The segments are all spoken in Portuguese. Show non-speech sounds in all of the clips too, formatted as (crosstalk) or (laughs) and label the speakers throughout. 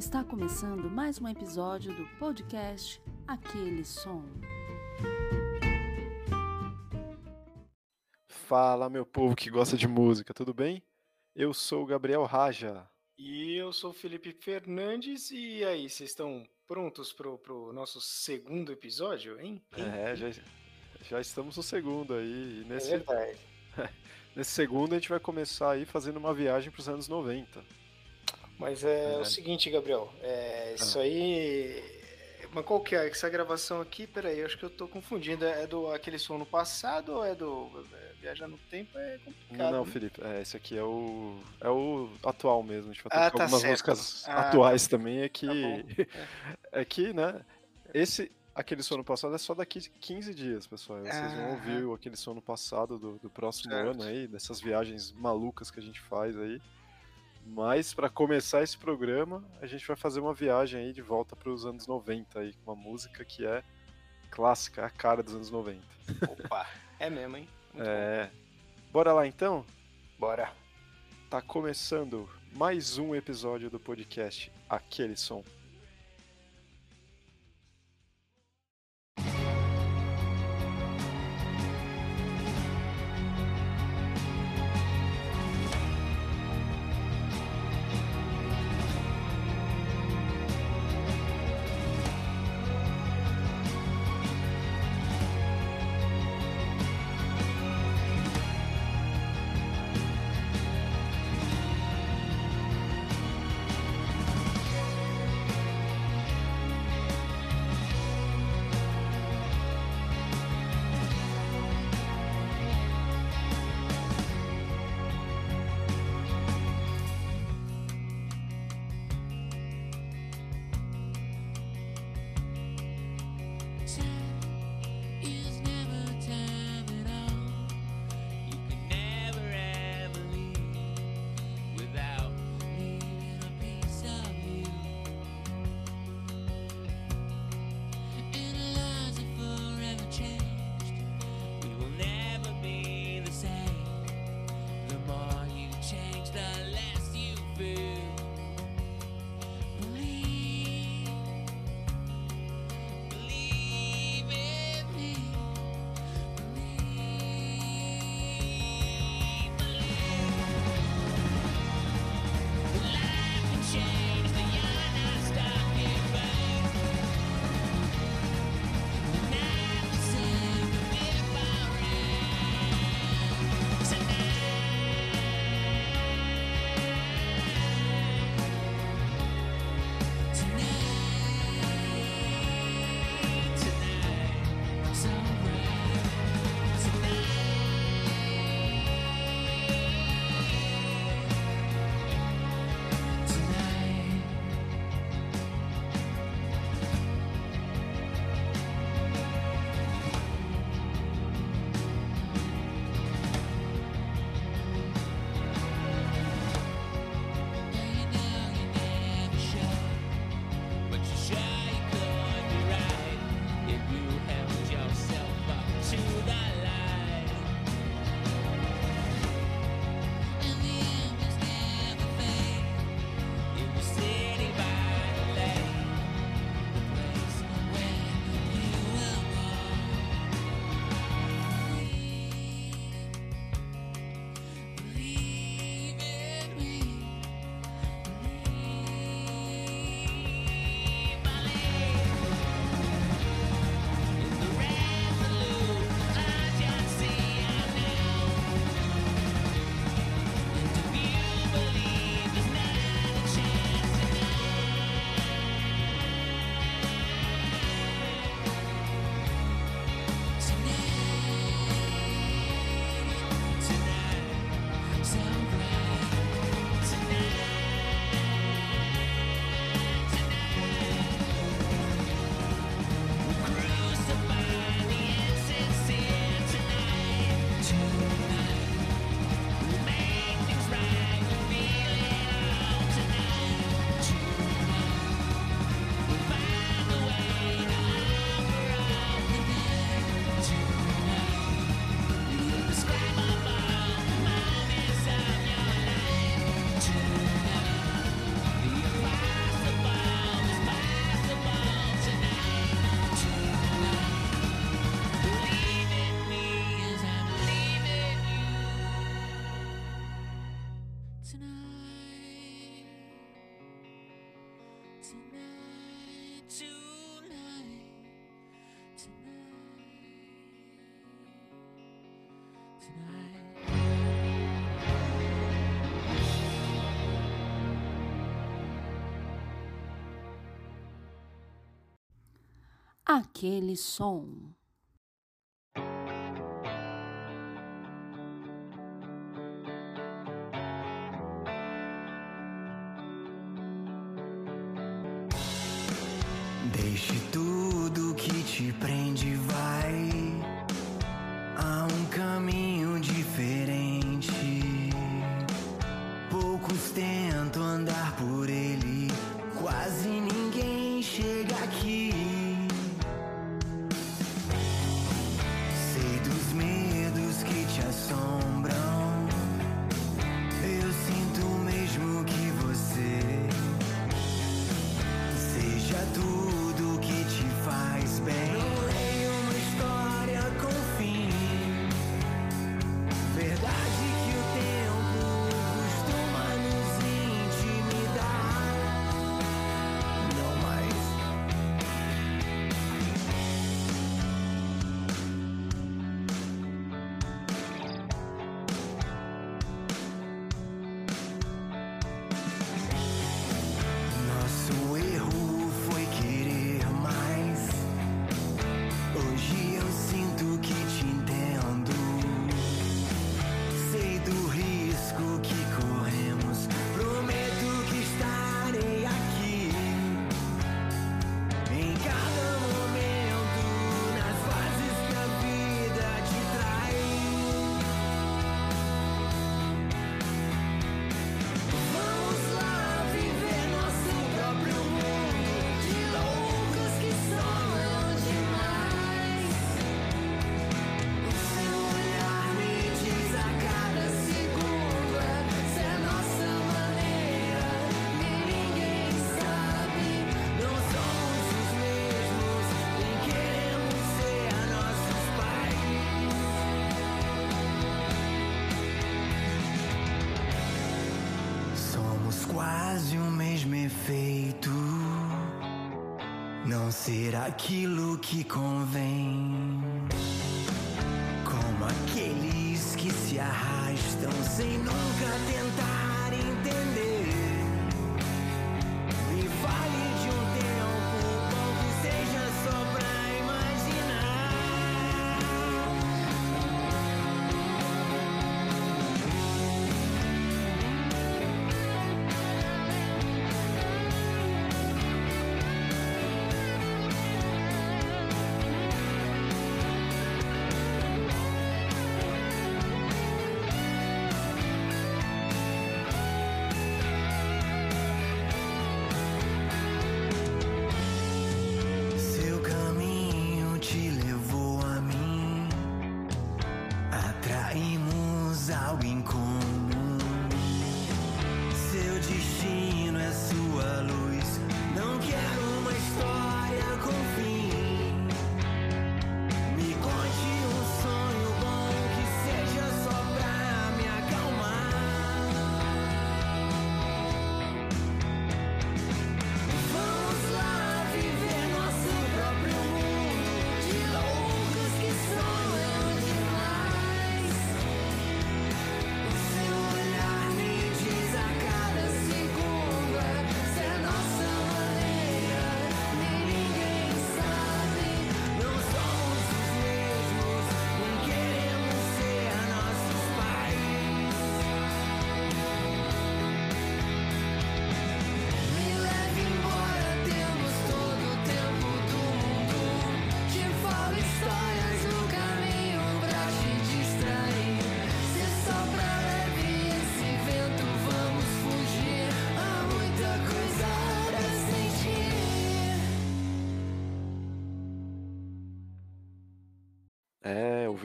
Speaker 1: Está começando mais um episódio do podcast Aquele Som.
Speaker 2: Fala, meu povo que gosta de música, tudo bem? Eu sou o Gabriel Raja.
Speaker 3: E eu sou o Felipe Fernandes. E aí, vocês estão prontos para o nosso segundo episódio, hein?
Speaker 2: É, já, já estamos no segundo aí. E nesse,
Speaker 3: É verdade. (laughs)
Speaker 2: nesse segundo a gente vai começar aí fazendo uma viagem para os anos 90.
Speaker 3: Mas é,
Speaker 2: É.
Speaker 3: o seguinte, Gabriel, é, isso
Speaker 2: Ah.
Speaker 3: aí. Mas qual que é? Essa gravação aqui, peraí, eu acho que eu tô confundindo. É do aquele som no passado ou é do é, Viajar no Tempo? É complicado.
Speaker 2: Não,
Speaker 3: né?
Speaker 2: Felipe, é, esse aqui é o, é o atual mesmo. A gente vai
Speaker 3: Ah, tá
Speaker 2: algumas
Speaker 3: certo.
Speaker 2: músicas
Speaker 3: Ah,
Speaker 2: atuais também. É que,
Speaker 3: Tá (laughs)
Speaker 2: é que, né? Esse, aquele sono passado é só daqui 15 dias, pessoal. Vocês vão ouvir aquele sono passado do, do próximo
Speaker 3: Certo.
Speaker 2: ano aí, dessas viagens malucas que a gente faz aí. Mas para começar esse programa, a gente vai fazer uma viagem aí de volta para os anos 90 aí, com uma música que é clássica, a cara dos anos 90.
Speaker 3: Opa, é mesmo, hein? Muito
Speaker 2: É. Bora lá então?
Speaker 3: bom. Bora.
Speaker 2: Tá começando mais um episódio do podcast Aquele Som.
Speaker 1: aquele som.
Speaker 4: ser aquilo que convém. Como aqueles que se arrastam sem nunca.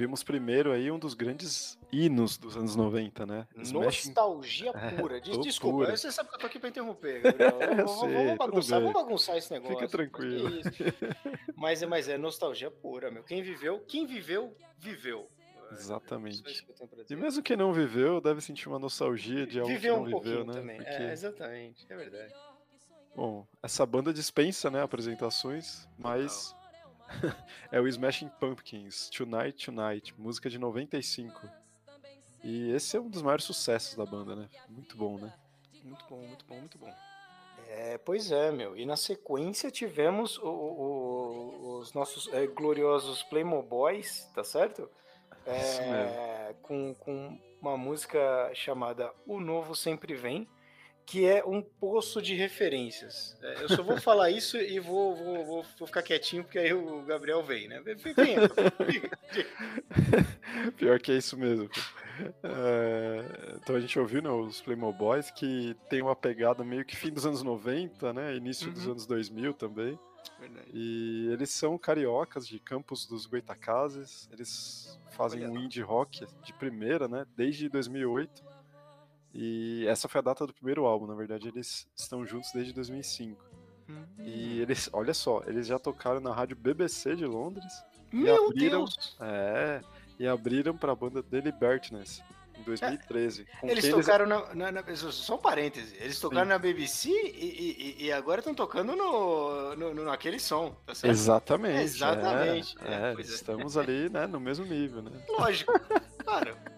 Speaker 2: ouvimos primeiro aí um dos grandes hinos dos anos 90, né? Smash...
Speaker 3: Nostalgia (laughs)
Speaker 2: é,
Speaker 3: pura. Des
Speaker 2: é,
Speaker 3: desculpa,
Speaker 2: pura.
Speaker 3: você sabe que eu tô aqui pra interromper, Gabriel. (laughs) vamos, vamos, bagunçar, vamos bagunçar esse negócio.
Speaker 2: Fica tranquilo.
Speaker 3: É mas, é, mas é nostalgia pura, meu. Quem viveu, quem viveu, viveu. É,
Speaker 2: exatamente.
Speaker 3: É
Speaker 2: e mesmo quem não viveu, deve sentir uma nostalgia de algo
Speaker 3: viveu
Speaker 2: que não
Speaker 3: um
Speaker 2: viveu, né?
Speaker 3: Também.
Speaker 2: Porque...
Speaker 3: É, exatamente, é verdade.
Speaker 2: Bom, essa banda dispensa, né, apresentações, mas... Legal (laughs) é o Smashing Pumpkins, Tonight Tonight, música de 95. E esse é um dos maiores sucessos da banda, né? Muito bom, né?
Speaker 3: Muito bom, muito bom, muito bom. É, pois é, meu. E na sequência tivemos o- o- os nossos é, gloriosos Playmoboys, tá certo? É, com, com uma música chamada O Novo Sempre Vem, que é um poço de referências. É, eu só vou falar isso e vou, vou, vou, vou ficar quietinho, porque aí o Gabriel vem, né? Vem. (laughs)
Speaker 2: Pior que é isso mesmo. É, então a gente ouviu né, os Playmoboys que tem uma pegada meio que fim dos anos 90, né? Início dos
Speaker 3: Uhum.
Speaker 2: anos 2000 também.
Speaker 3: Verdade.
Speaker 2: E eles são cariocas de Campos dos Goitacazes. Eles fazem
Speaker 3: Olha
Speaker 2: um indie rock de primeira, né? Desde 2008. E essa foi a data do primeiro álbum, na verdade eles estão juntos desde 2005.
Speaker 3: Hum.
Speaker 2: E eles, olha só, eles já tocaram na rádio BBC de Londres.
Speaker 3: Meu
Speaker 2: abriram-
Speaker 3: Deus!
Speaker 2: É, e abriram pra banda The Libertiness em 2013. com
Speaker 3: Eles tocaram na, na, na- Só um parêntese. Eles tocaram
Speaker 2: Sim.
Speaker 3: na BBC e, e- e agora estão tocando no, no, no- naquele som, tá certo?
Speaker 2: Exatamente.
Speaker 3: Exatamente,
Speaker 2: É,
Speaker 3: é,
Speaker 2: é,
Speaker 3: pois é.
Speaker 2: estamos ali, né, no mesmo nível, né?
Speaker 3: Lógico. Claro. (laughs)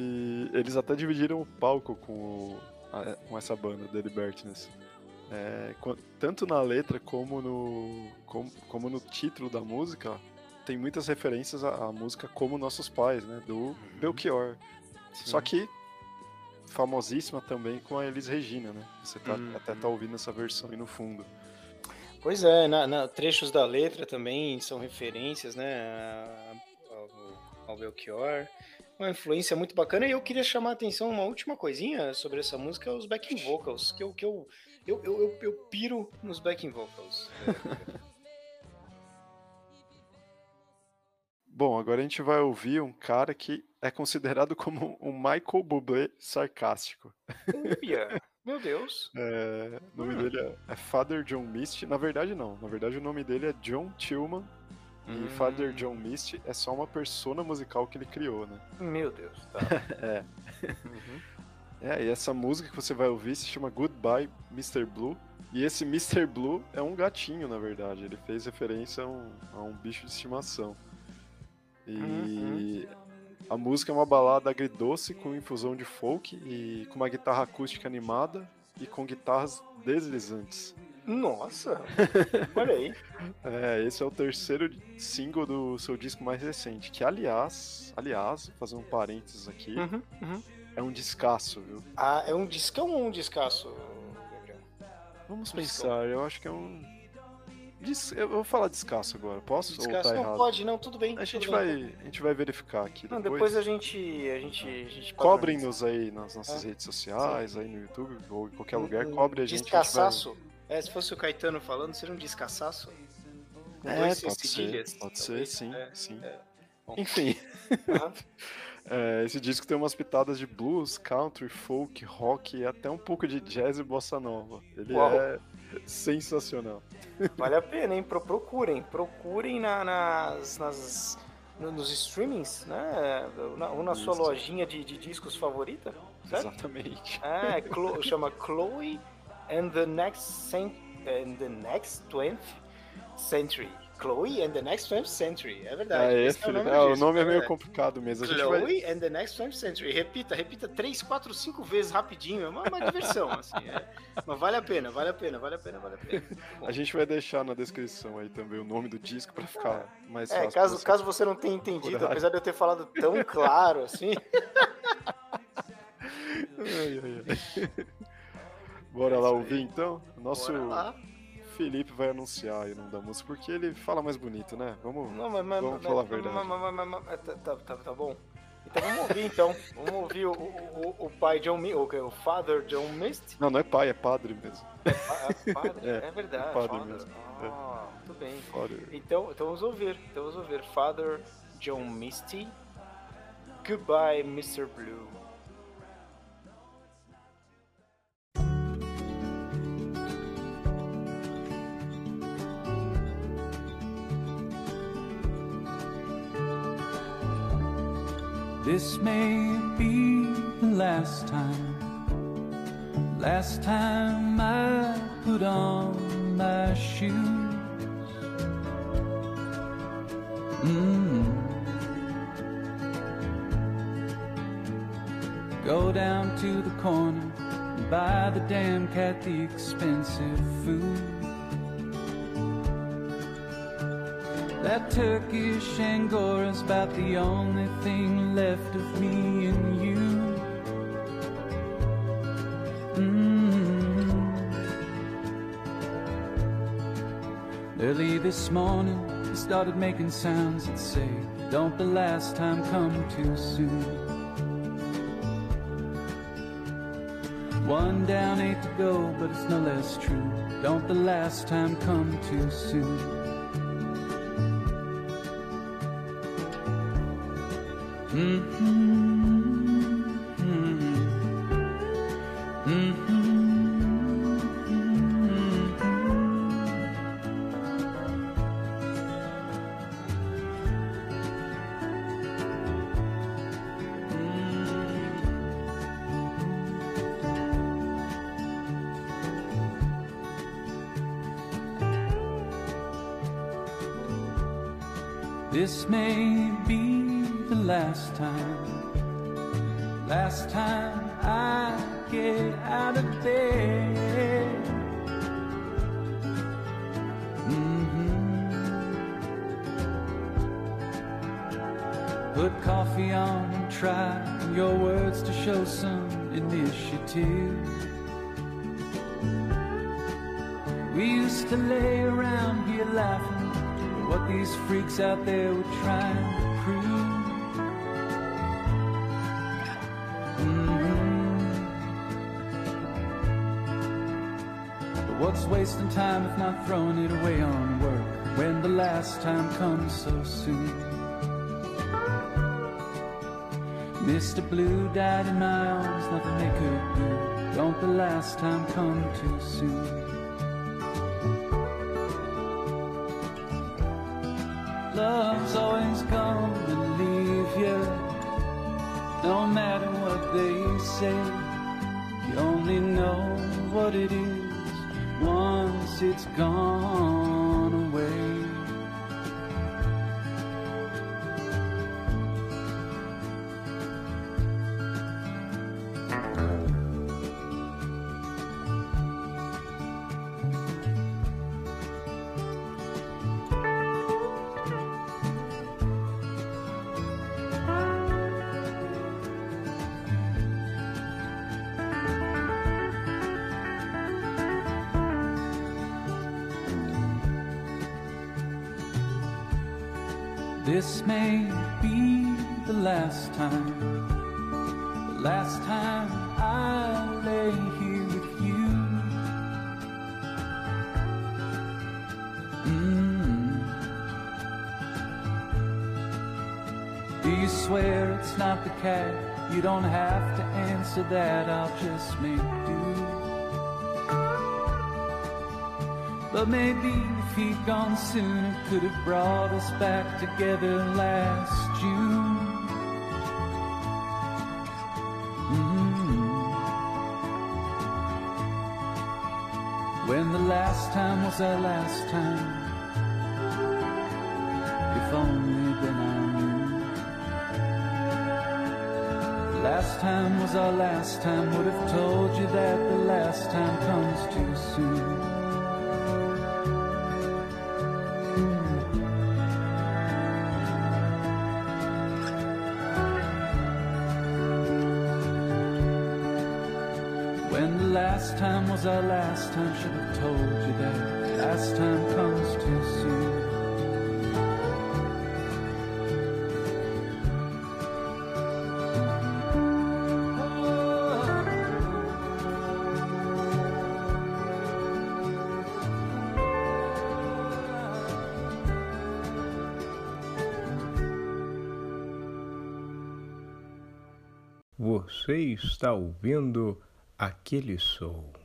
Speaker 2: E eles até dividiram o palco com, o- a- com essa banda, The Libertiness. É, tanto na letra como no, como, como no título da música, tem muitas referências à, à música Como Nossos Pais, né? Do Belchior. Só que famosíssima também com a Elis Regina, né? Você tá,
Speaker 3: Uhum.
Speaker 2: até tá ouvindo essa versão aí no fundo.
Speaker 3: Pois é, na, na- trechos da letra também são referências, né? a- Ao, ao Belchior. Uma influência muito bacana. E eu queria chamar a atenção uma última coisinha sobre essa música, os backing vocals. Que eu, que eu, eu, eu, eu, eu piro nos backing vocals. (laughs)
Speaker 2: Bom, agora a gente vai ouvir um cara que é considerado como um Michael Bublé sarcástico.
Speaker 3: Uia, meu Deus. (laughs)
Speaker 2: É, o nome
Speaker 3: Hum.
Speaker 2: dele é, é Father John Misty. Na verdade, não. Na verdade, o nome dele é John Tillman. E
Speaker 3: Hum.
Speaker 2: Father John Misty é só uma persona musical que ele criou, né?
Speaker 3: Meu Deus, tá. (laughs)
Speaker 2: É.
Speaker 3: Uhum.
Speaker 2: É, e essa música que você vai ouvir se chama Goodbye Mr. Blue. E esse Mr. Blue é um gatinho, na verdade. Ele fez referência a um, a um bicho de estimação. E
Speaker 3: Uhum.
Speaker 2: a música é uma balada agridoce com infusão de folk e com uma guitarra acústica animada e com guitarras deslizantes.
Speaker 3: Nossa, (laughs) olha aí.
Speaker 2: É, esse é o terceiro single do seu disco mais recente, que aliás, aliás, vou fazer um parênteses aqui,
Speaker 3: Uhum, uhum.
Speaker 2: é um descasso, viu?
Speaker 3: Ah, é um discão ou um descasso, Gabriel?
Speaker 2: Vamos
Speaker 3: Discão.
Speaker 2: pensar, eu acho que é um. Eu vou falar descasso agora, posso?
Speaker 3: Descasso
Speaker 2: tá
Speaker 3: não
Speaker 2: errado?
Speaker 3: pode, não, tudo bem.
Speaker 2: A gente,
Speaker 3: tudo
Speaker 2: vai,
Speaker 3: bem.
Speaker 2: a gente vai verificar aqui.
Speaker 3: Não,
Speaker 2: depois.
Speaker 3: depois a gente. A gente, a gente
Speaker 2: Cobrem-nos aí nas nossas
Speaker 3: É.
Speaker 2: redes sociais, aí no YouTube ou em qualquer
Speaker 3: Um-
Speaker 2: lugar,
Speaker 3: um
Speaker 2: cobre a gente. a gente vai-.
Speaker 3: É, se fosse o Caetano falando, seria um descaçaço. Com
Speaker 2: É,
Speaker 3: dois
Speaker 2: pode ser, pode ser, sim,
Speaker 3: É,
Speaker 2: sim.
Speaker 3: é.
Speaker 2: Enfim,
Speaker 3: Aham. (laughs) (laughs)
Speaker 2: é, esse disco tem umas pitadas de blues, country, folk, rock e até um pouco de jazz e bossa nova. Ele
Speaker 3: Uau.
Speaker 2: é sensacional. (laughs)
Speaker 3: Vale a pena, hein? Pro- procurem. Procurem na- nas, nas, no- nos streamings, né? Na- Ou na sua lojinha de, de discos favorita. Certo?
Speaker 2: Exatamente.
Speaker 3: É, Chlo- chama Chloe and the Next Cent and the Next 20th Century. Chloe and the Next 20th Century. É verdade.
Speaker 2: Ah, é,
Speaker 3: esse
Speaker 2: Felipe.
Speaker 3: do
Speaker 2: Ah, o
Speaker 3: disco,
Speaker 2: nome é meio
Speaker 3: verdade.
Speaker 2: complicado mesmo. A gente vai...
Speaker 3: Chloe and the Next 20th Century. Repita, repita três, quatro, cinco vezes rapidinho. É uma, uma diversão, assim. é. Mas vale a pena, vale a pena, vale a pena, vale a pena. Bom. (laughs)
Speaker 2: A gente vai deixar na descrição aí também o nome do disco pra ficar mais fácil.
Speaker 3: É, caso,
Speaker 2: você
Speaker 3: caso você não tenha entendido,
Speaker 2: procurar.
Speaker 3: apesar de eu ter falado tão claro assim. (laughs)
Speaker 2: Ai, ai, ai. (laughs) Bora lá ouvir então? Nosso. Felipe vai anunciar aí o nome da música, porque ele fala mais bonito, né? Vamos.
Speaker 3: Não, mas, mas,
Speaker 2: Vamos
Speaker 3: mas-
Speaker 2: falar a verdade.
Speaker 3: tá, tá, tá, tá bom. Então vamos ouvir então. Vamos ouvir o, o, o- pai John Mist, o, o Father John Mist.
Speaker 2: Não, não é pai, é padre mesmo.
Speaker 3: Ah, é padre, (laughs)
Speaker 2: É,
Speaker 3: é, verdade.
Speaker 2: é padre
Speaker 3: Father.
Speaker 2: mesmo,
Speaker 3: Ah, muito bem.
Speaker 2: Father.
Speaker 3: Então, então vamos ouvir. Então vamos ouvir Father John Misty. Goodbye, Mr. Blue.
Speaker 5: This may be the last time Last time I put on my shoes. Mm. Go down to the corner and buy the damn cat the expensive food. That Turkish Angora's about the only thing left of me and you. Mm. Early this morning, he started making sounds that say, Don't the last time come too soon. One down, eight to go, but it's no less true. Don't the last time come too soon. This may be the last time, last time I get out of bed. Mhm. Put coffee on and try your words to show some initiative. We used to lay around here laughing what these freaks out there were trying to prove. Mhm. But what's wasting time if not throwing it away on work when the last time comes so soon? Mr. Blue died in my arms, nothing they could do. Don't the last time come too soon? Say, you only know what it is once it's gone This may be the last time, the last time I lay here with you. Mm. Do you swear it's not the cat? You don't have to answer that, I'll just make do. But maybe he'd gone sooner, could have brought us back together last June. Mm. When the last time was our last time. If only then I knew. Last time was our last time. Would have told you that the last time comes too soon. Our last time, should have told you that last time comes too soon.
Speaker 6: Você está ouvindo aquele som.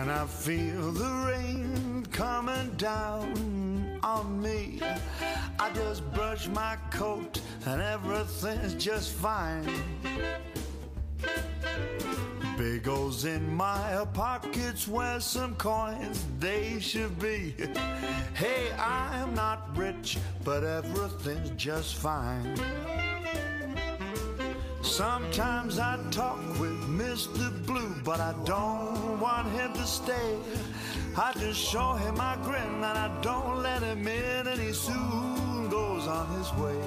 Speaker 7: When I feel the rain coming down on me. I just brush my coat and everything's just fine. Big holes in my pockets where some coins they should be. Hey, I'm not rich, but everything's just fine. Sometimes I talk with Mr. Blue, but I don't want him to stay. I just show him my grin and I don't let him in, and he soon goes on his way.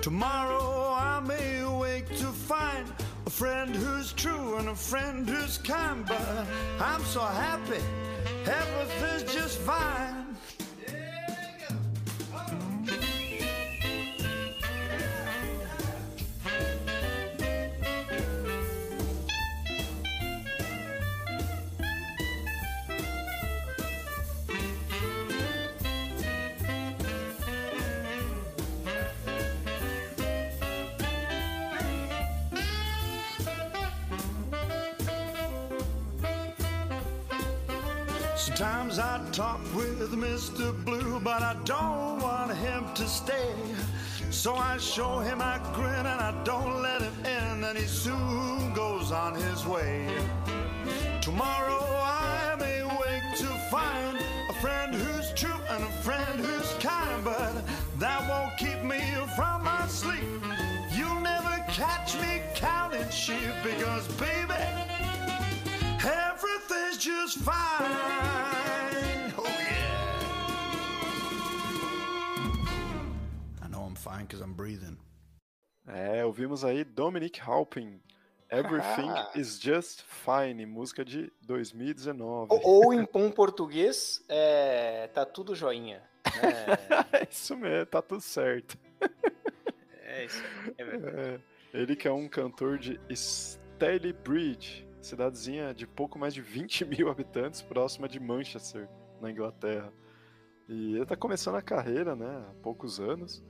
Speaker 7: Tomorrow I may wake to find a friend who's true and a friend who's kind, but I'm so happy, everything's just fine. Talk with Mr. Blue, but I don't want him to stay. So I show him I grin and I don't let him in, and he soon goes on his way. Tomorrow I may wake to find a friend who's true and a friend who's kind, but that won't keep me from my sleep. You'll never catch me counting sheep because, baby, everything's just fine. Fine because I'm breathing.
Speaker 2: É, ouvimos aí Dominic Halpin. Everything
Speaker 3: Ah.
Speaker 2: is just fine, música de 2019.
Speaker 3: Ou, ou em (laughs) bom português, é, tá tudo joinha. né? (laughs)
Speaker 2: É isso mesmo, tá tudo certo. (laughs)
Speaker 3: É isso é verdade.
Speaker 2: É, ele que é um cantor de Stalybridge, cidadezinha de pouco mais de 20 mil habitantes, próxima de Manchester, na Inglaterra. E ele tá começando a carreira, né, há poucos anos,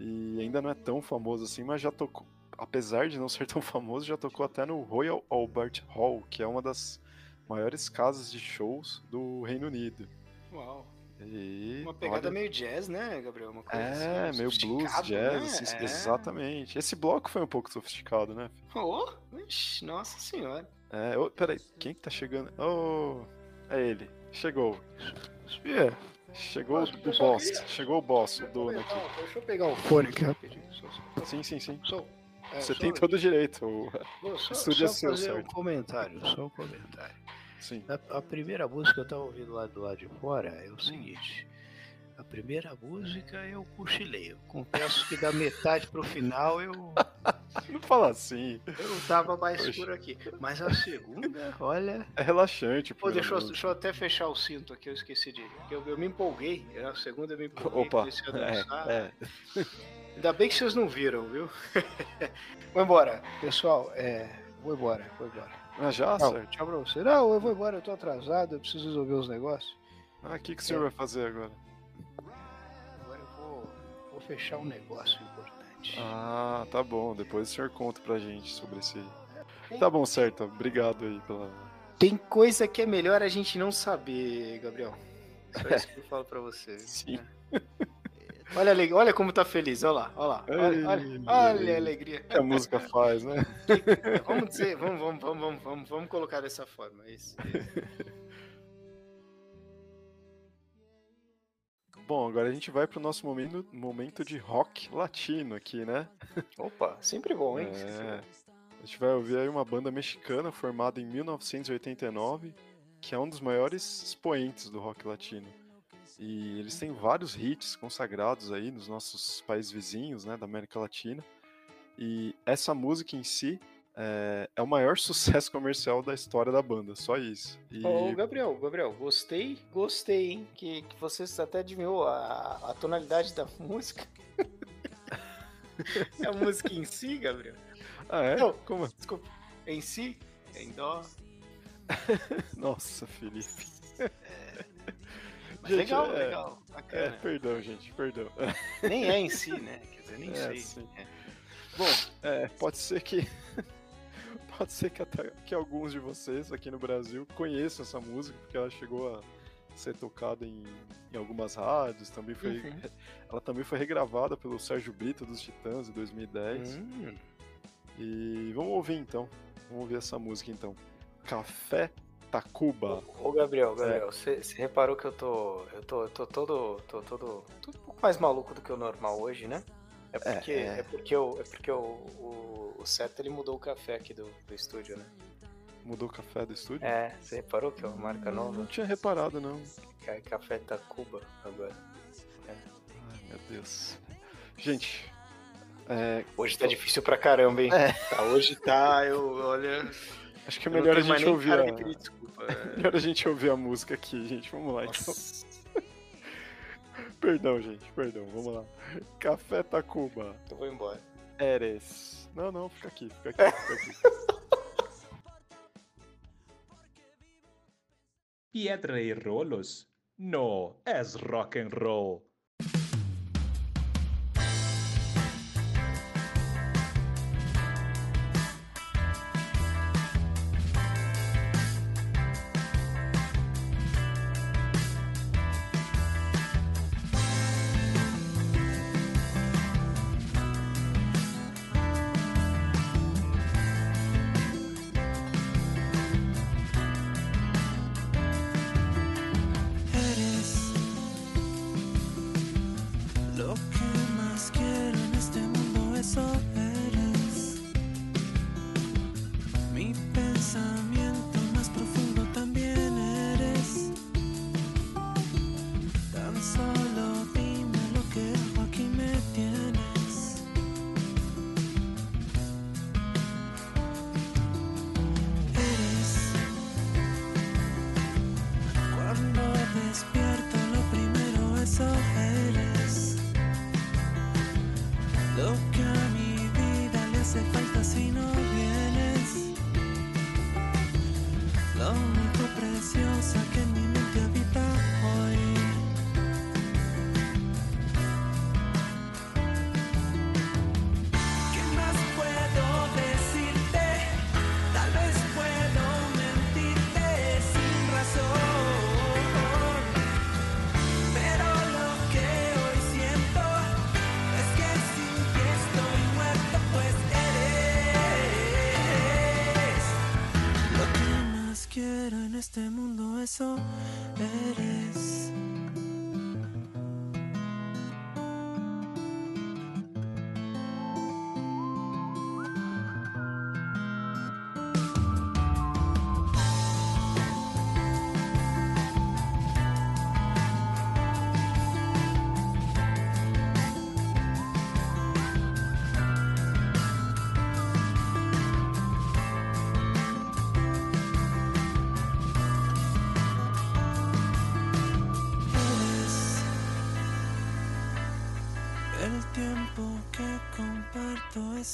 Speaker 2: e ainda não é tão famoso assim, mas já tocou, apesar de não ser tão famoso, já tocou até no Royal Albert Hall, que é uma das maiores casas de shows do Reino Unido.
Speaker 3: Uau.
Speaker 2: E,
Speaker 3: Uma pegada
Speaker 2: olha,
Speaker 3: meio jazz, né, Gabriel? Uma coisa
Speaker 2: É,
Speaker 3: assim,
Speaker 2: meio blues, jazz,
Speaker 3: né?
Speaker 2: assim,
Speaker 3: É.
Speaker 2: exatamente. Esse bloco foi um pouco sofisticado, né?
Speaker 3: Oh, ixi, nossa senhora.
Speaker 2: É, ô, peraí, quem que tá chegando? Oh, é ele. Chegou.
Speaker 8: É,
Speaker 2: Chegou
Speaker 8: o
Speaker 2: boss.
Speaker 8: queria-
Speaker 2: Chegou o boss, o dono aqui.
Speaker 8: Deixa eu pegar o fone aqui rapidinho.
Speaker 2: Sim, sim, sim.
Speaker 8: é,
Speaker 2: Você tem todo o direito. o-
Speaker 8: só, (laughs)
Speaker 2: estúdio é
Speaker 8: só
Speaker 2: seu,
Speaker 8: fazer um
Speaker 2: certo?
Speaker 8: comentário, só um comentário.
Speaker 2: Sim.
Speaker 8: A, a primeira música que eu tava ouvindo lá do lado de fora é o seguinte. A primeira música eu cochilei. Eu confesso que da (laughs) metade pro final eu,
Speaker 2: Não fala assim.
Speaker 8: eu tava mais
Speaker 2: Poxa.
Speaker 8: por aqui. Mas a segunda, olha.
Speaker 2: É relaxante.
Speaker 3: Pô, deixa eu, deixa eu até fechar o cinto aqui, eu esqueci de. Eu, eu me empolguei. Na segunda eu me empolguei.
Speaker 2: Opa,
Speaker 3: a
Speaker 2: é, é. (laughs)
Speaker 3: Ainda bem que vocês não viram, viu? (laughs) Vamos embora.
Speaker 8: Pessoal, é. Vou embora, vou embora.
Speaker 2: Ah, já,
Speaker 8: Não,
Speaker 2: certo.
Speaker 8: tchau pra você. Não, eu vou embora, eu tô atrasado, eu preciso resolver os negócios.
Speaker 2: Ah, o que, que o senhor vai fazer agora?
Speaker 8: Vou, vou fechar um negócio importante.
Speaker 2: Ah, tá bom. Depois o senhor conta pra gente sobre esse. Tá bom, certo. Obrigado aí pela.
Speaker 3: Tem coisa que é melhor a gente não saber, Gabriel. Só (laughs) isso que eu falo pra você.
Speaker 2: Sim. (laughs)
Speaker 3: Olha, olha como tá feliz, olha lá, olha lá. Olha, olha, olha a alegria.
Speaker 2: que a música faz, né?
Speaker 3: Vamos dizer, vamos, vamos, vamos, vamos, vamos, vamos colocar dessa forma. Isso, isso. (laughs)
Speaker 2: Bom, agora a gente vai pro nosso momento, momento de rock latino aqui, né? (laughs)
Speaker 3: Opa, sempre bom, hein?
Speaker 2: É, a gente vai ouvir aí uma banda mexicana formada em 1989, que é um dos maiores expoentes do rock latino. E eles têm vários hits consagrados aí nos nossos países vizinhos, né, da América Latina. E essa música em si é, é o maior (laughs) sucesso comercial da história da banda, só isso. E
Speaker 3: Ô, Gabriel, Gabriel, gostei, gostei, hein? Que, que você até adivinhou a, a tonalidade da (laughs) música. é a música em si, Gabriel?
Speaker 2: ah, é?
Speaker 3: Não.
Speaker 2: Como?
Speaker 3: Desculpa. Em si? Em dó. (laughs)
Speaker 2: Nossa, Felipe.
Speaker 3: Mas
Speaker 2: Gente,
Speaker 3: legal,
Speaker 2: é-
Speaker 3: legal.
Speaker 2: É,
Speaker 3: Bacana.
Speaker 2: perdão, gente, perdão.
Speaker 3: Nem é em si, né? Quer dizer, nem
Speaker 2: É,
Speaker 3: sei. É.
Speaker 2: Bom, é, pode ser que. Pode ser que até que alguns de vocês aqui no Brasil conheçam essa música, porque ela chegou a ser tocada em, em algumas rádios, também foi,
Speaker 3: Uhum.
Speaker 2: ela também foi regravada pelo Sérgio Brito dos Titãs em 2010.
Speaker 3: Hum,
Speaker 2: E vamos ouvir então, vamos ouvir essa música então. Café Tacuba.
Speaker 3: Ô Gabriel, Gabriel, você reparou que eu tô. Eu tô, eu tô todo. tô todo. tô um pouco mais maluco do que o normal hoje, né? É porque,
Speaker 2: é.
Speaker 3: é, porque, o, é porque o, o, o Seto ele mudou o café aqui do, do estúdio, né?
Speaker 2: Mudou o café do estúdio?
Speaker 3: É, você reparou que é uma marca
Speaker 2: Não
Speaker 3: nova?
Speaker 2: tinha reparado, não.
Speaker 3: É Café Tacuba agora.
Speaker 2: Ai, meu Deus. Gente, é,
Speaker 3: Hoje tá difícil pra caramba, hein? Tá, (laughs) hoje tá, eu, olha.
Speaker 2: acho que é
Speaker 3: não
Speaker 2: melhor a gente ouvir a...
Speaker 3: de pedir desculpa. (laughs) é.
Speaker 2: melhor a gente ouvir a música aqui, gente. Vamos lá, então. Perdão, gente, perdão. Vamos lá. (laughs) Café Tacuba.
Speaker 3: Eu vou embora.
Speaker 2: Eres. Não, não, fica aqui, fica aqui, fica aqui.
Speaker 9: Piedra y rolos. No, es rock and roll.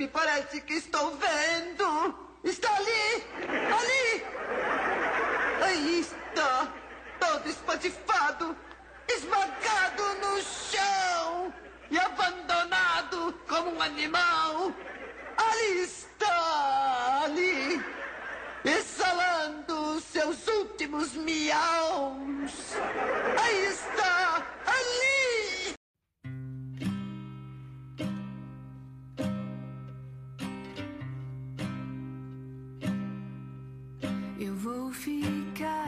Speaker 10: me parece que estou vendo.
Speaker 4: Eu vou ficar.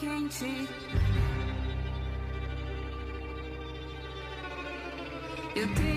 Speaker 4: quente. Eu tenho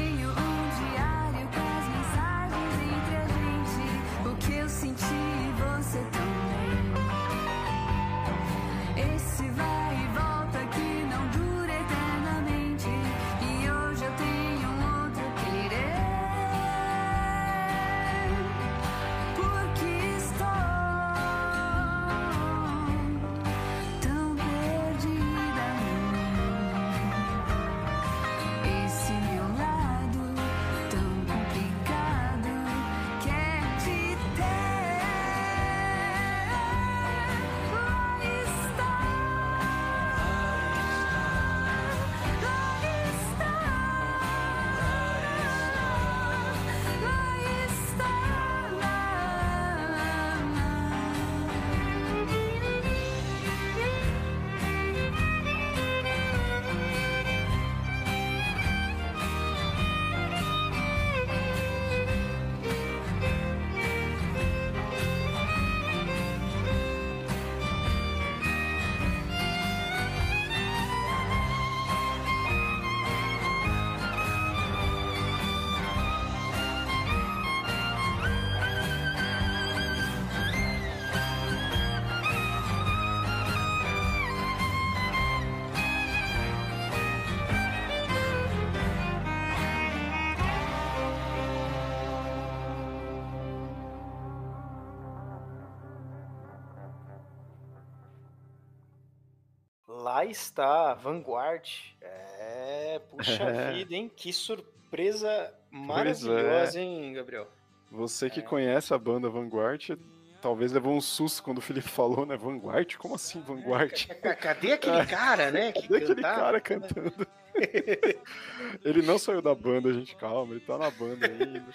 Speaker 3: está, Vanguard. É, puxa
Speaker 2: É. (laughs)
Speaker 3: vida, hein? Que surpresa maravilhosa, hein, Gabriel?
Speaker 2: Você
Speaker 3: É.
Speaker 2: que conhece a banda Vanguard, talvez levou um susto quando o Felipe falou, né? Vanguard? Como assim Vanguard?
Speaker 3: Ca- (laughs) Cadê aquele cara, né? Que
Speaker 2: Cadê aquele
Speaker 3: cantava?
Speaker 2: cara cantando? (laughs) ele não saiu da banda, gente, calma, ele tá na banda ainda.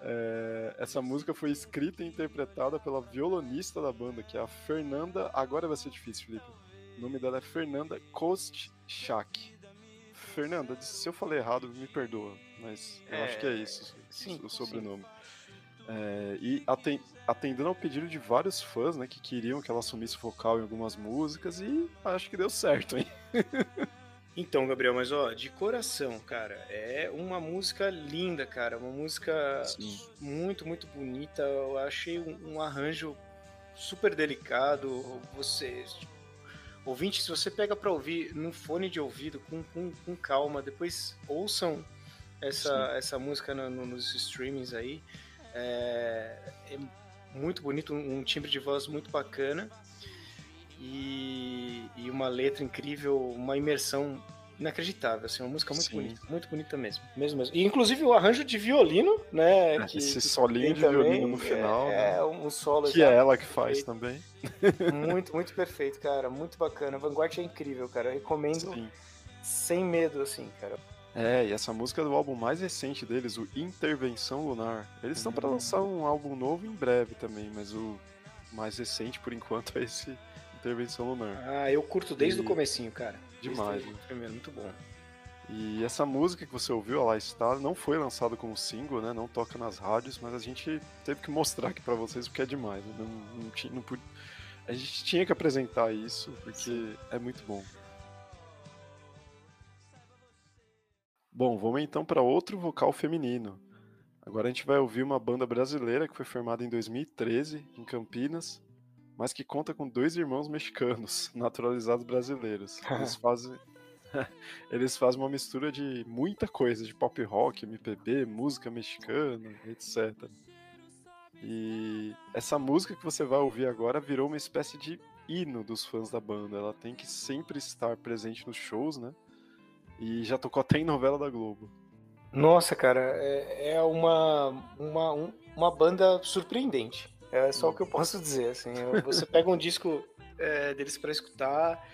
Speaker 2: É, essa música foi escrita e interpretada pela violonista da banda, que é a Fernanda. Agora vai ser difícil, Felipe. O nome dela é Fernanda Kostchak. Fernanda, se eu falei errado, me perdoa, mas eu acho que é
Speaker 3: É,
Speaker 2: isso
Speaker 3: sim,
Speaker 2: o sobrenome. É, e aten- atendendo ao pedido de vários fãs, né, que queriam que ela assumisse vocal em algumas músicas, e acho que deu certo, hein? (laughs)
Speaker 3: Então, Gabriel, mas ó, de coração, cara, é uma música linda, cara, uma música
Speaker 2: Sim.
Speaker 3: muito, muito bonita. Eu achei um, um arranjo super delicado. Você, ouvinte, se você pega pra ouvir num fone de ouvido com, com, com calma, depois ouçam essa, essa música no- no- nos streamings aí. É, é muito bonito, um, um timbre de voz muito bacana e, e uma letra incrível, uma imersão inacreditável, assim, uma música muito
Speaker 2: Sim.
Speaker 3: bonita, muito bonita mesmo, mesmo, mesmo. E inclusive o arranjo de violino, né,
Speaker 2: É,
Speaker 3: que,
Speaker 2: esse solinho de violino no final,
Speaker 3: é,
Speaker 2: né?
Speaker 3: é um solo
Speaker 2: Que é ela que faz
Speaker 3: perfeito.
Speaker 2: também.
Speaker 3: muito, muito perfeito, cara, muito bacana. Vanguard é incrível, cara, eu recomendo
Speaker 2: Sim.
Speaker 3: sem medo, assim, cara.
Speaker 2: É, e essa música é do álbum mais recente deles, o Intervenção Lunar. Eles estão
Speaker 3: Uhum.
Speaker 2: pra lançar um álbum novo em breve também, mas o mais recente por enquanto (laughs) é esse Intervenção Lunar.
Speaker 3: Ah, eu curto desde
Speaker 2: E-
Speaker 3: o comecinho, cara.
Speaker 2: Demais, né?
Speaker 3: Primeiro, muito bom.
Speaker 2: E essa música que você ouviu, a Lá Está, não foi lançada como single, né? Não toca nas rádios, mas a gente teve que mostrar aqui pra vocês porque é demais. Né? Não, não tinha, não pu- A gente tinha que apresentar isso porque é muito bom. Bom, vamos então para outro vocal feminino. Agora a gente vai ouvir uma banda brasileira que foi formada em 2013 em Campinas, mas que conta com dois irmãos mexicanos, (laughs) naturalizados brasileiros. Eles (laughs) fazem (laughs) eles fazem uma mistura de muita coisa, de pop rock, MPB, música mexicana, etc. E essa música que você vai ouvir agora virou uma espécie de hino dos fãs da banda. Ela tem que sempre estar presente nos shows, né? E já tocou até em novela da Globo.
Speaker 3: Nossa, cara, é, é uma, uma, um- uma banda surpreendente. É só o que eu posso dizer, assim. Você pega um (laughs) disco é, deles pra escutar,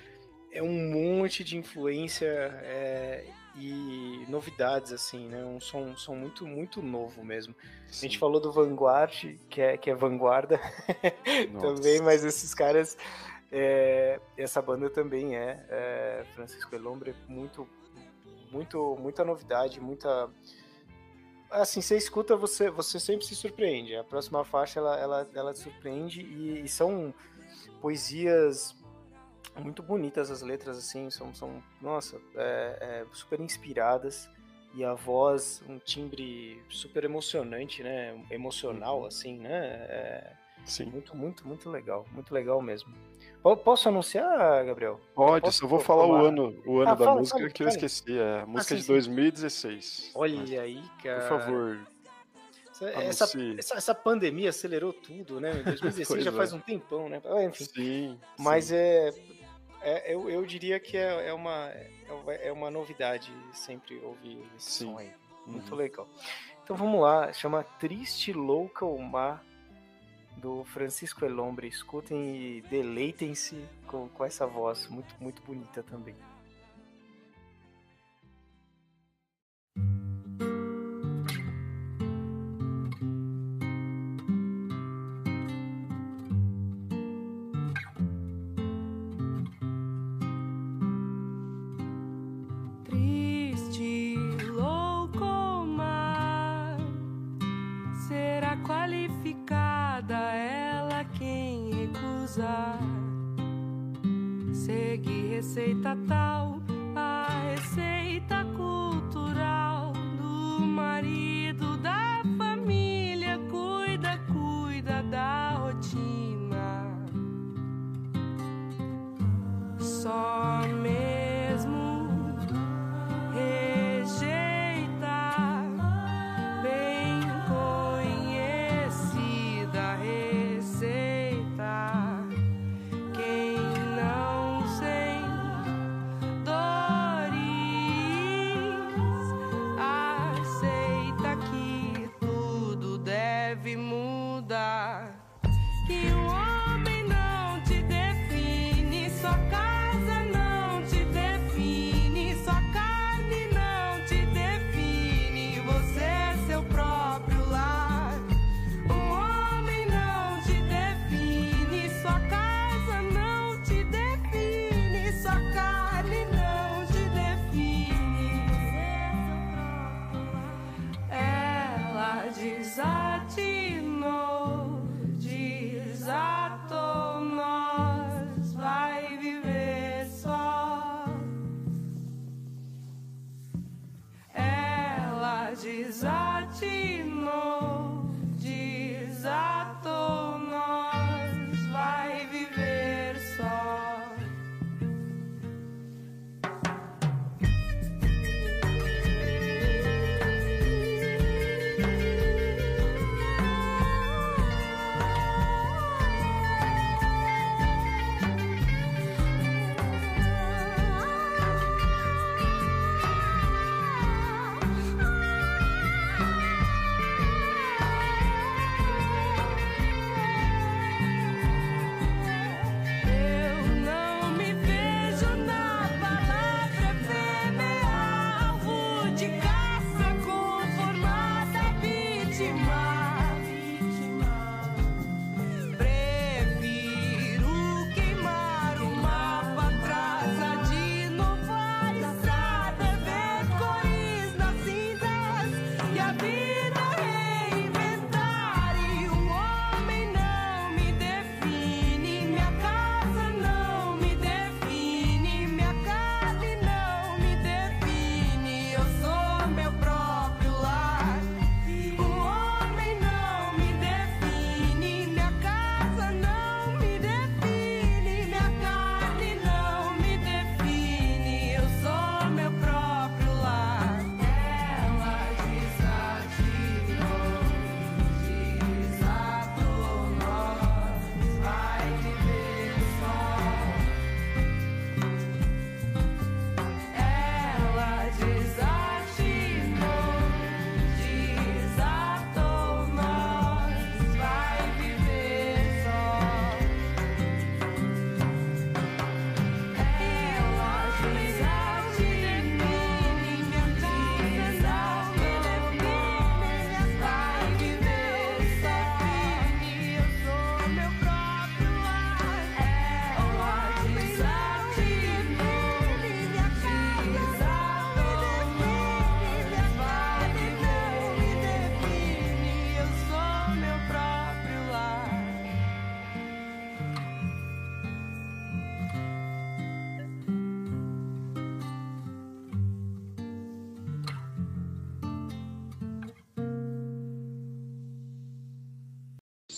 Speaker 3: é um monte de influência é, e novidades, assim, né? Um som, um som muito, muito novo mesmo. A gente
Speaker 2: Sim.
Speaker 3: falou do Vanguard, que é, que é vanguarda (laughs) também, mas esses caras, é, essa banda também é, é Francisco Elombre, muito, muito, muita novidade, muita assim, você escuta, você, você sempre se surpreende. A próxima faixa ela, ela, ela te surpreende e, e são poesias muito bonitas as letras assim, são, são nossa, é, é, super inspiradas e a voz um timbre super emocionante, né? Emocional assim, né? É,
Speaker 2: Sim.
Speaker 3: muito, muito, muito legal, muito legal mesmo. Po- Posso anunciar, Gabriel?
Speaker 2: Pode,
Speaker 3: Posso
Speaker 2: só vou falar o
Speaker 3: tomar?
Speaker 2: ano, o ano
Speaker 3: Ah,
Speaker 2: da
Speaker 3: fala,
Speaker 2: música
Speaker 3: fala,
Speaker 2: que eu
Speaker 3: fala.
Speaker 2: esqueci. É a música
Speaker 3: sim,
Speaker 2: de
Speaker 3: sim.
Speaker 2: 2016.
Speaker 3: Olha
Speaker 2: Mas,
Speaker 3: aí, cara.
Speaker 2: Por favor,
Speaker 3: Essa, essa, essa, pandemia acelerou tudo, né? Em 2016 (laughs)
Speaker 2: Pois
Speaker 3: já
Speaker 2: é.
Speaker 3: faz um tempão, né? Ah, Enfim.
Speaker 2: Sim.
Speaker 3: Mas
Speaker 2: sim.
Speaker 3: é, é eu, eu diria que é, é uma, é uma novidade sempre ouvir esse
Speaker 2: Sim.
Speaker 3: som aí. Muito
Speaker 2: Uhum.
Speaker 3: legal. Então vamos lá, chama Triste Louca o Mar, do Francisco Elombre. Escutem e deleitem-se com, com essa voz muito, muito bonita também.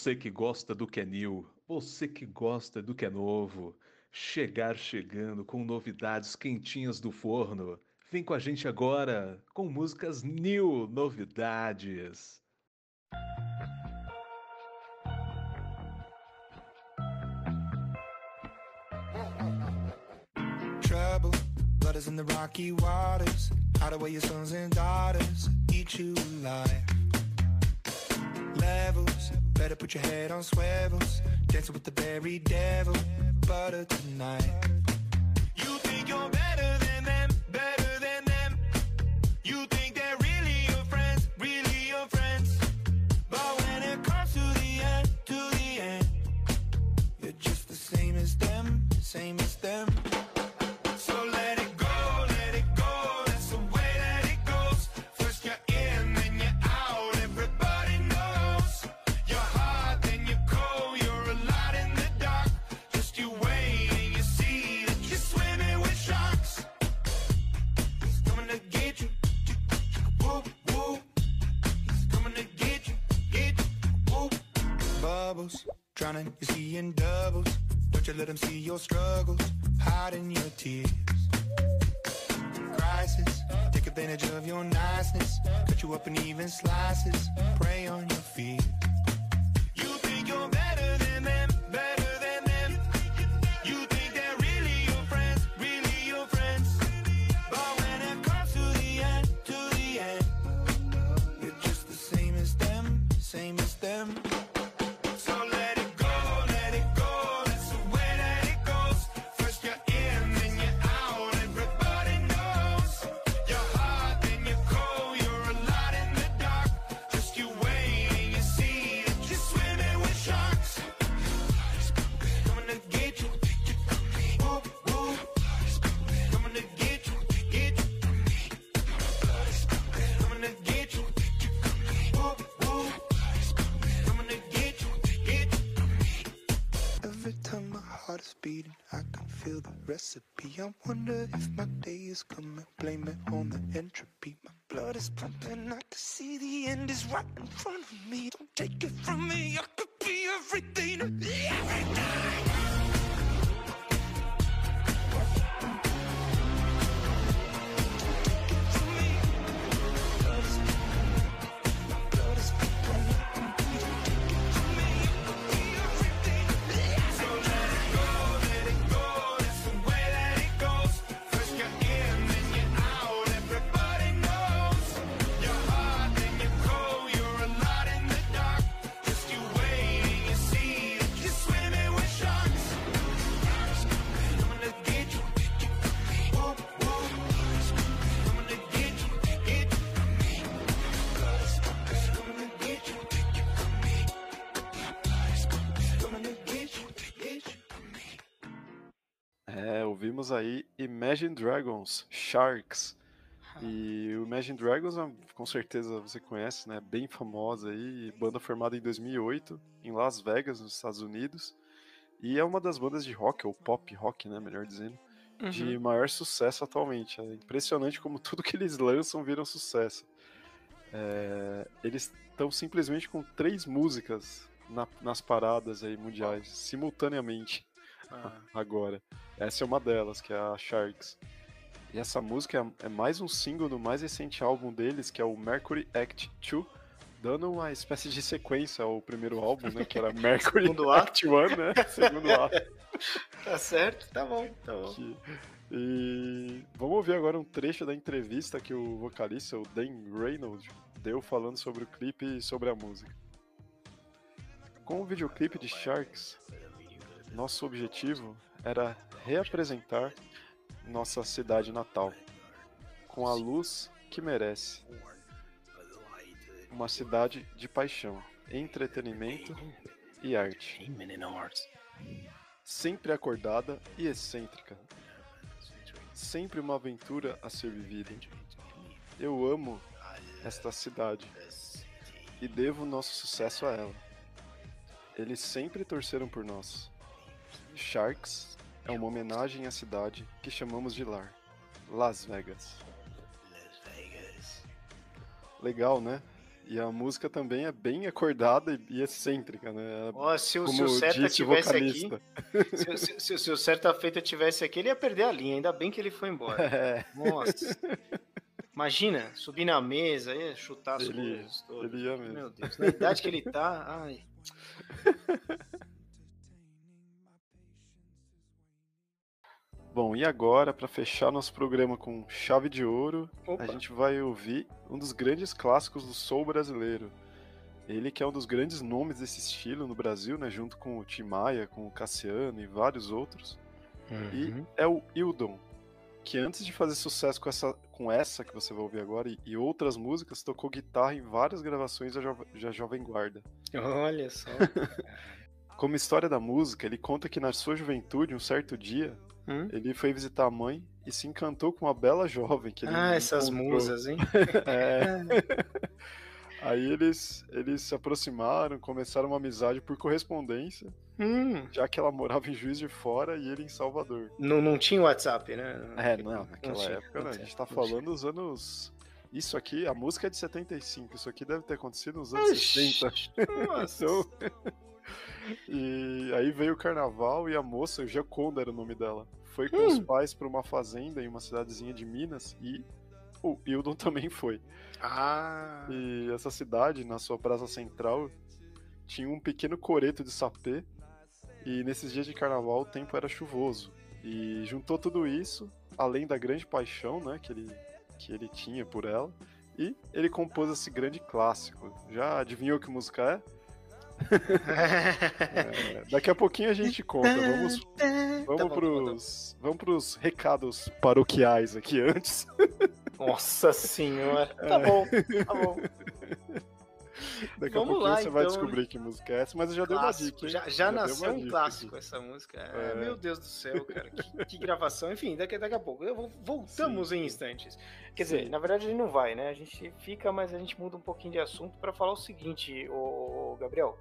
Speaker 9: Você que gosta do que é new, você que gosta do que é novo, chegar chegando com novidades quentinhas do forno. Vem com a gente agora com músicas new novidades.
Speaker 7: trouble. Blood is in the rocky waters. Hide away your sons and daughters. Eat you alive. Levels. Better put your head on swivels. Dancing with the very devil. Butter tonight. You think you're better I wonder if my day is coming. Blame it on the entropy. My blood is pumping. I can see the end is right in front of me.
Speaker 2: Imagine Dragons, Sharks. E o Imagine Dragons, é, com certeza você conhece, né? Bem famosa aí, banda formada em 2008 em Las Vegas, nos Estados Unidos. E é uma das bandas de rock, ou pop rock, né? Melhor dizendo, de
Speaker 3: Uhum.
Speaker 2: maior sucesso atualmente. É impressionante como tudo que eles lançam viram sucesso. É, eles estão simplesmente com três músicas na- nas paradas aí mundiais, simultaneamente
Speaker 3: Ah.
Speaker 2: agora. Essa é uma delas, que é a Sharks. E essa música é, é mais um single do mais recente álbum deles, que é o Mercury Act 2, dando uma espécie de sequência ao primeiro álbum, né? Que era (laughs) Mercury
Speaker 3: Segundo.
Speaker 2: Act 1, né? (laughs) Segundo ato.
Speaker 3: Tá certo? Tá bom, tá bom.
Speaker 2: Que- E vamos ouvir agora um trecho da entrevista que o vocalista, o Dan Reynolds, deu falando sobre o clipe e sobre a música. Com o videoclipe de Sharks, nosso objetivo era reapresentar nossa cidade natal com a luz que merece. Uma cidade de paixão, entretenimento e arte. Sempre acordada e excêntrica. Sempre uma aventura a ser vivida. Eu amo esta cidade e devo nosso sucesso a ela. Eles sempre torceram por nós. Sharks é uma homenagem à cidade que chamamos de lar, Las Vegas. Legal, né? E a música também é bem acordada e- excêntrica, né?
Speaker 3: Ó, se o, se o
Speaker 2: o
Speaker 3: tivesse aqui.
Speaker 2: vocalista.
Speaker 3: Se, o- se, se- se o Certa Feita tivesse aqui, ele ia perder a linha. Ainda bem que ele foi embora. (laughs)
Speaker 2: É.
Speaker 3: Nossa. Imagina, subir na mesa, chutar as
Speaker 2: Ele-
Speaker 3: coisas todas.
Speaker 2: ele ia mesmo.
Speaker 3: Meu Deus, na idade que ele tá, ai. (laughs)
Speaker 2: Bom, e agora, para fechar nosso programa com chave de ouro,
Speaker 3: Opa.
Speaker 2: a gente vai ouvir um dos grandes clássicos do soul brasileiro. Ele que é um dos grandes nomes desse estilo no Brasil, né, junto com o Tim Maia, com o Cassiano e vários outros. E
Speaker 3: Uhum.
Speaker 2: é o Hildon, que antes de fazer sucesso com essa, com essa que você vai ouvir agora e, e outras músicas, tocou guitarra em várias gravações da, Jove- da Jovem Guarda.
Speaker 3: Olha só. (laughs)
Speaker 2: Como história da música, ele conta que na sua juventude, um certo dia,
Speaker 3: Hum?
Speaker 2: ele foi visitar a mãe e se encantou com uma bela jovem que ele
Speaker 3: Ah, essas
Speaker 2: encontrou.
Speaker 3: musas, hein? (laughs)
Speaker 2: É. (laughs) Aí eles, eles se aproximaram, começaram uma amizade por correspondência,
Speaker 3: Hum,
Speaker 2: já que ela morava em Juiz de Fora e ele em Salvador.
Speaker 3: não, não tinha WhatsApp, né?
Speaker 2: É, não, naquela
Speaker 3: tinha,
Speaker 2: época,
Speaker 3: não
Speaker 2: né? A gente tá
Speaker 3: não
Speaker 2: falando dos anos. Isso aqui, a música é de 75, isso aqui deve ter acontecido nos anos
Speaker 3: Ixi,
Speaker 2: 60.
Speaker 3: Nossa.
Speaker 2: Então, (laughs) e aí veio o carnaval e a moça, Gioconda era o nome dela, foi com
Speaker 3: Hum.
Speaker 2: os pais pra uma fazenda em uma cidadezinha de Minas e o Hildon (laughs) também foi.
Speaker 3: Ah,
Speaker 2: E essa cidade, na sua praça central, tinha um pequeno coreto de sapê. E nesses dias de carnaval o tempo era chuvoso. E juntou tudo isso, além da grande paixão né, que, ele, que ele tinha por ela. E ele compôs esse grande clássico. Já adivinhou que música é? É, daqui a pouquinho a gente conta. Vamos, vamos,
Speaker 3: Tá bom, tá bom, tá bom.
Speaker 2: pros, vamos pros recados paroquiais aqui antes.
Speaker 3: Nossa senhora. Tá bom, tá bom. (laughs) (laughs)
Speaker 2: Daqui
Speaker 3: Vamos
Speaker 2: a pouquinho
Speaker 3: lá,
Speaker 2: você vai
Speaker 3: então.
Speaker 2: descobrir que música é essa, mas eu já dei uma dica.
Speaker 3: Já, já
Speaker 2: dei
Speaker 3: nasceu um
Speaker 2: dica
Speaker 3: clássico
Speaker 2: aqui.
Speaker 3: essa música.
Speaker 2: É.
Speaker 3: É, Meu Deus do céu, cara. Que, que gravação. Enfim, daqui, daqui a pouco. Eu voltamos em instantes. Quer dizer,
Speaker 2: Sim.
Speaker 3: na verdade a gente não vai, né? A gente fica, mas a gente muda um pouquinho de assunto para falar o seguinte, ô, Gabriel.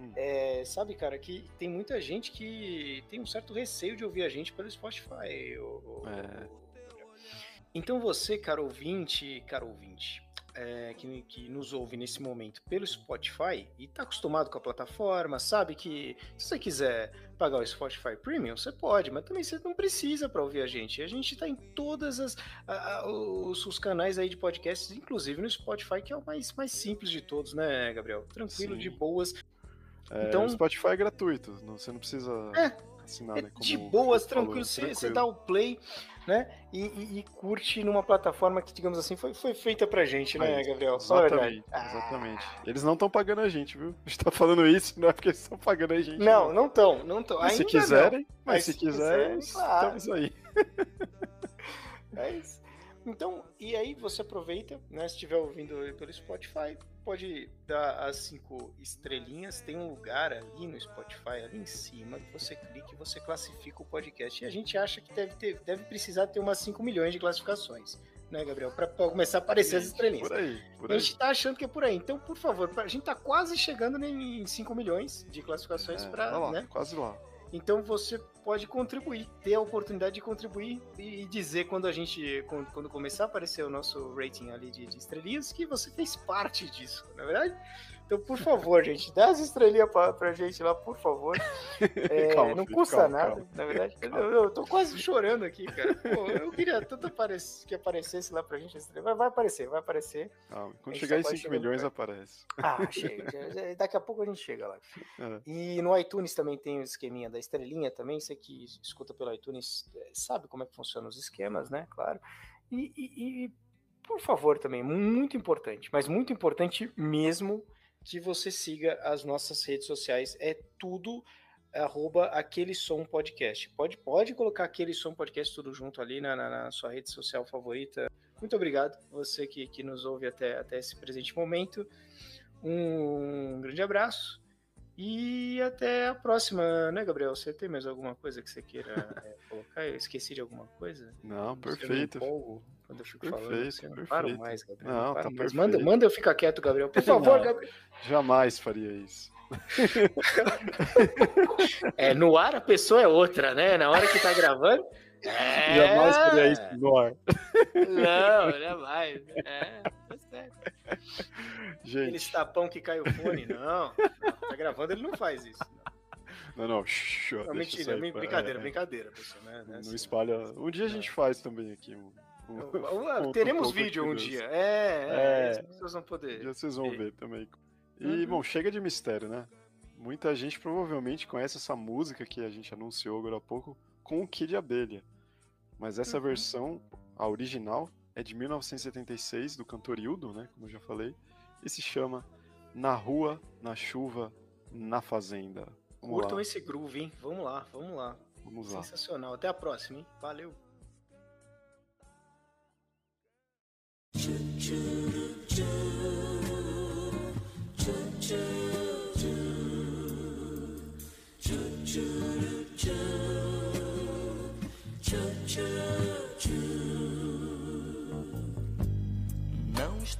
Speaker 2: Hum.
Speaker 3: É, sabe, cara, que tem muita gente que tem um certo receio de ouvir a gente pelo Spotify. ô- ô-
Speaker 2: É.
Speaker 3: Então você, cara ouvinte, cara ouvinte, é, que, que nos ouve nesse momento pelo Spotify e tá acostumado com a plataforma, sabe que se você quiser pagar o Spotify Premium, você pode, mas também você não precisa para ouvir a gente. A gente tá em todas as a- a- os, os canais aí de podcasts, inclusive no Spotify, que é o mais, mais simples de todos, né, Gabriel? Tranquilo,
Speaker 2: Sim.
Speaker 3: de boas.
Speaker 2: É,
Speaker 3: Então-
Speaker 2: o Spotify é gratuito, você não precisa
Speaker 3: É,
Speaker 2: assinar,
Speaker 3: É
Speaker 2: né?
Speaker 3: de
Speaker 2: como
Speaker 3: boas,
Speaker 2: você falou,
Speaker 3: tranquilo. Você, você
Speaker 2: tranquilo.
Speaker 3: dá o play, né? E, e- e curte numa plataforma que, digamos assim, foi, foi feita pra gente, né,
Speaker 2: Aí,
Speaker 3: Gabriel? Verdade.
Speaker 2: Exatamente, exatamente. Eles não estão pagando a gente, viu? A gente tá falando isso, não é porque eles estão pagando a gente.
Speaker 3: Não, não estão, não estão.
Speaker 2: Mas se quiserem,
Speaker 3: não.
Speaker 2: mas, se, quiserem,
Speaker 3: claro.
Speaker 2: estamos aí. (laughs)
Speaker 3: É isso. Então, e aí você aproveita, né? Se estiver ouvindo pelo Spotify, pode dar as cinco estrelinhas. Tem um lugar ali no Spotify, ali em cima, que você clica e você classifica o podcast. E a gente acha que deve, ter, deve precisar ter umas 5 milhões de classificações, né, Gabriel? Para começar a aparecer as estrelinhas.
Speaker 2: Por aí, por
Speaker 3: A
Speaker 2: aí.
Speaker 3: gente tá achando que é por aí. Então, por favor, a gente tá quase chegando em 5 milhões de classificações
Speaker 2: É,
Speaker 3: para,
Speaker 2: tá
Speaker 3: né?
Speaker 2: quase lá.
Speaker 3: Então você pode contribuir, ter a oportunidade de contribuir e e dizer quando a gente, quando, quando começar a aparecer o nosso rating ali de, de estrelinhas, que você fez parte disso, não é verdade? Então, por favor, gente, dá as estrelinhas pra, pra gente lá, por favor. (laughs) É,
Speaker 2: Calma,
Speaker 3: não
Speaker 2: filho,
Speaker 3: custa
Speaker 2: calma,
Speaker 3: nada,
Speaker 2: calma.
Speaker 3: na verdade. Eu, eu tô quase chorando aqui, cara. Pô, eu queria tanto que aparecesse lá pra gente. Mas vai aparecer, vai aparecer.
Speaker 2: Calma, Quando chegar
Speaker 3: só
Speaker 2: em
Speaker 3: vai
Speaker 2: 5
Speaker 3: chegando
Speaker 2: milhões
Speaker 3: perto.
Speaker 2: aparece.
Speaker 3: Ah, chega. Daqui a pouco a gente chega lá.
Speaker 2: É.
Speaker 3: E no iTunes também tem o esqueminha da estrelinha também. Você que escuta pelo iTunes eh, sabe como é que funcionam os esquemas, né? Claro. E, e- e, por favor também, muito importante, mas muito importante mesmo que você siga as nossas redes sociais. É tudo arroba aquele som podcast. Pode, pode colocar aquele som podcast tudo junto ali na, na- na sua rede social favorita. Muito obrigado, você que, que nos ouve até, até esse presente momento. Um grande abraço e até a próxima, né, Gabriel? Você tem mais alguma coisa que você queira (laughs) é, colocar? Eu esqueci de alguma coisa?
Speaker 2: Não, perfeito.
Speaker 3: empolgo Quando eu fico falando,
Speaker 2: Perfeito,
Speaker 3: você não
Speaker 2: perfeito.
Speaker 3: para mais, Gabriel.
Speaker 2: Não,
Speaker 3: para
Speaker 2: tá
Speaker 3: mais.
Speaker 2: perfeito.
Speaker 3: Manda, manda eu ficar quieto, Gabriel. Por (laughs) favor,
Speaker 2: Não.
Speaker 3: Gabriel.
Speaker 2: Jamais faria isso. (laughs)
Speaker 3: É, no ar a pessoa é outra, né? Na hora que tá gravando. É...
Speaker 2: Jamais faria isso no ar.
Speaker 3: Não, jamais. É, mistério. (laughs)
Speaker 2: Gente,
Speaker 3: Aquele tapão que cai o fone, não. não, Tá gravando, ele não faz isso.
Speaker 2: não, não,
Speaker 3: Não,
Speaker 2: deixa isso
Speaker 3: mentira,
Speaker 2: pá,
Speaker 3: brincadeira,
Speaker 2: é,
Speaker 3: brincadeira, pessoal. Né? Não é
Speaker 2: Não
Speaker 3: assim,
Speaker 2: espalha. Um dia a gente faz também aqui. Um, um- (laughs)
Speaker 3: não.
Speaker 2: um-
Speaker 3: Teremos vídeo um dia. É, é,
Speaker 2: É.
Speaker 3: pessoas vão
Speaker 2: Um
Speaker 3: poder.
Speaker 2: dia vocês vão
Speaker 3: ver.
Speaker 2: ver também. E,
Speaker 3: Uhum.
Speaker 2: bom, chega de mistério, né? Muita gente provavelmente conhece essa música que a gente anunciou agora há pouco com o Kid Abelha. Mas essa
Speaker 3: Uhum.
Speaker 2: versão, a original, é de 1976, do cantor Hildo, né? Como eu já falei. E se chama Na Rua, na Chuva, na Fazenda. Vamos
Speaker 3: Curtam
Speaker 2: lá,
Speaker 3: esse groove, hein? Vamos lá, vamos lá.
Speaker 2: vamos lá.
Speaker 3: Sensacional. Até a próxima, hein? Valeu.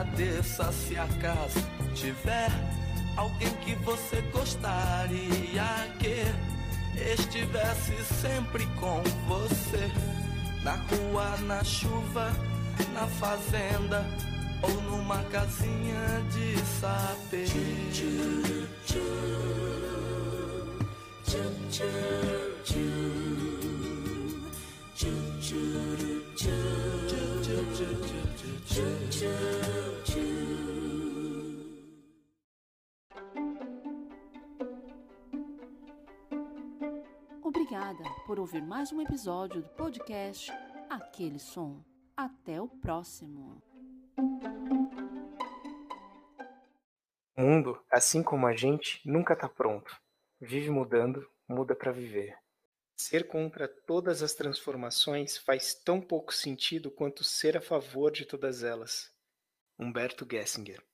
Speaker 11: Agradeça se acaso tiver alguém que você gostaria que estivesse sempre com você na rua, na chuva, na fazenda ou numa casinha de saber.
Speaker 1: Obrigada por ouvir mais um episódio do podcast Aquele Som. Até o próximo.
Speaker 3: O mundo, assim como a gente, nunca tá pronto. Vive mudando, muda para viver. Ser contra todas as transformações faz tão pouco sentido quanto ser a favor de todas elas. Humberto Gessinger